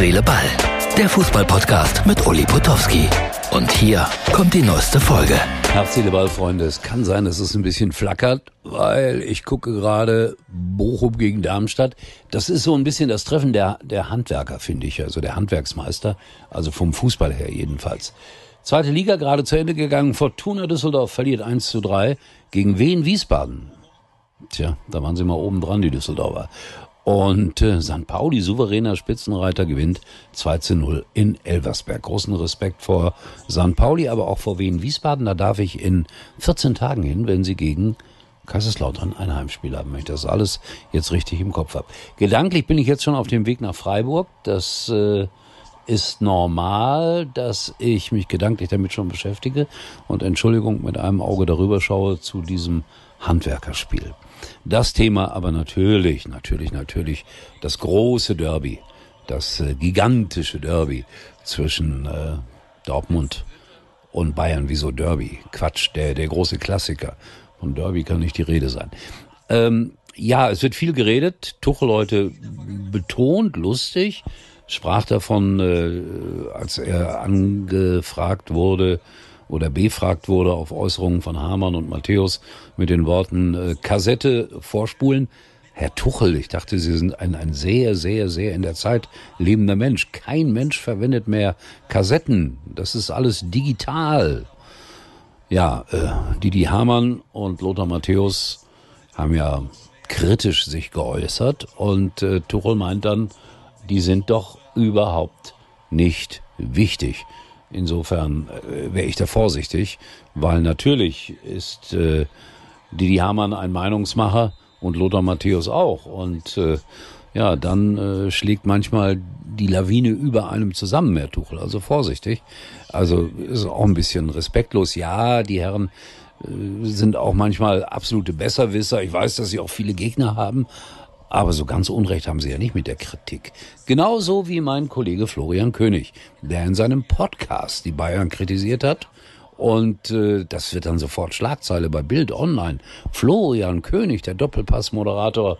Seele, Ball. Der Fußballpodcast mit Uli Potowski. Und hier kommt die neueste Folge. Herz, Seele, Ball, Freunde. Es kann sein, dass es ein bisschen flackert, weil ich gucke gerade Bochum gegen Darmstadt. Das ist so ein bisschen das Treffen der, der Handwerker, finde ich. Also der Handwerksmeister. Also vom Fußball her jedenfalls. Zweite Liga gerade zu Ende gegangen. Fortuna Düsseldorf verliert 1 zu 3 gegen Wien Wiesbaden. Tja, da waren sie mal oben dran, die Düsseldorfer. Und äh, St. Pauli, souveräner Spitzenreiter, gewinnt 2 zu 0 in Elversberg. Großen Respekt vor St. Pauli, aber auch vor Wien Wiesbaden. Da darf ich in 14 Tagen hin, wenn sie gegen Kaiserslautern ein Heimspiel haben, wenn ich das alles jetzt richtig im Kopf habe. Gedanklich bin ich jetzt schon auf dem Weg nach Freiburg. Das äh, ist normal, dass ich mich gedanklich damit schon beschäftige und Entschuldigung mit einem Auge darüber schaue zu diesem Handwerkerspiel. Das Thema aber natürlich, natürlich, natürlich das große Derby, das äh, gigantische Derby zwischen äh, Dortmund und Bayern. Wieso Derby? Quatsch, der, der große Klassiker. Von Derby kann nicht die Rede sein. Ähm, ja, es wird viel geredet. Tuchel heute betont, lustig, sprach davon, äh, als er angefragt wurde, oder befragt wurde auf Äußerungen von Hamann und Matthäus mit den Worten äh, Kassette vorspulen. Herr Tuchel, ich dachte, Sie sind ein, ein sehr, sehr, sehr in der Zeit lebender Mensch. Kein Mensch verwendet mehr Kassetten. Das ist alles digital. Ja, äh, Didi Hamann und Lothar Matthäus haben ja kritisch sich geäußert und äh, Tuchel meint dann, die sind doch überhaupt nicht wichtig. Insofern äh, wäre ich da vorsichtig, weil natürlich ist äh, Didi Hamann ein Meinungsmacher und Lothar Matthäus auch. Und äh, ja, dann äh, schlägt manchmal die Lawine über einem zusammen, Herr Tuchel. Also vorsichtig. Also ist auch ein bisschen respektlos. Ja, die Herren äh, sind auch manchmal absolute Besserwisser. Ich weiß, dass sie auch viele Gegner haben. Aber so ganz Unrecht haben sie ja nicht mit der Kritik. Genauso wie mein Kollege Florian König, der in seinem Podcast die Bayern kritisiert hat. Und äh, das wird dann sofort Schlagzeile bei Bild Online. Florian König, der Doppelpass-Moderator,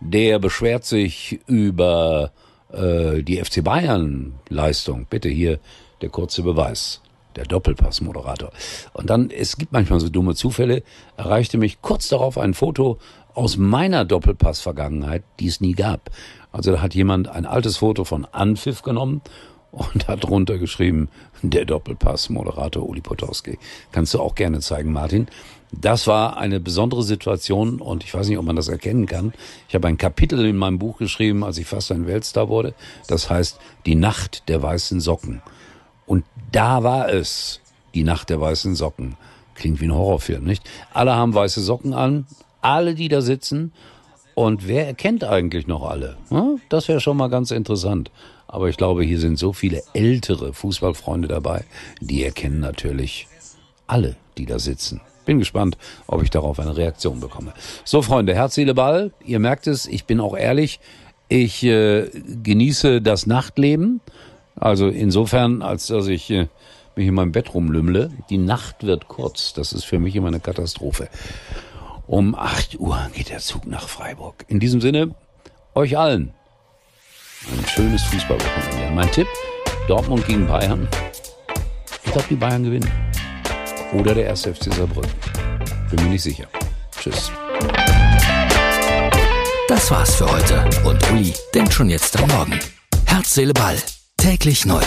der beschwert sich über äh, die FC Bayern-Leistung. Bitte hier der kurze Beweis der Doppelpass-Moderator. Und dann, es gibt manchmal so dumme Zufälle, erreichte mich kurz darauf ein Foto aus meiner Doppelpass-Vergangenheit, die es nie gab. Also da hat jemand ein altes Foto von Anpfiff genommen und hat drunter geschrieben, der Doppelpass-Moderator Uli Potowski. Kannst du auch gerne zeigen, Martin. Das war eine besondere Situation und ich weiß nicht, ob man das erkennen kann. Ich habe ein Kapitel in meinem Buch geschrieben, als ich fast ein Weltstar wurde. Das heißt Die Nacht der weißen Socken. Und da war es, die Nacht der weißen Socken. Klingt wie ein Horrorfilm, nicht? Alle haben weiße Socken an, alle, die da sitzen. Und wer erkennt eigentlich noch alle? Das wäre schon mal ganz interessant. Aber ich glaube, hier sind so viele ältere Fußballfreunde dabei, die erkennen natürlich alle, die da sitzen. Bin gespannt, ob ich darauf eine Reaktion bekomme. So, Freunde, Herz, Seele, Ball. Ihr merkt es, ich bin auch ehrlich. Ich äh, genieße das Nachtleben. Also insofern, als dass ich äh, mich in meinem Bett rumlümmle. Die Nacht wird kurz. Das ist für mich immer eine Katastrophe. Um 8 Uhr geht der Zug nach Freiburg. In diesem Sinne, euch allen ein schönes Fußballwochenende. Mein Tipp, Dortmund gegen Bayern. Ich glaube, die Bayern gewinnen. Oder der 1. FC Saarbrücken. Bin mir nicht sicher. Tschüss. Das war's für heute. Und Uli denkt schon jetzt am Morgen. Herz, Seele, Ball. Täglich neu.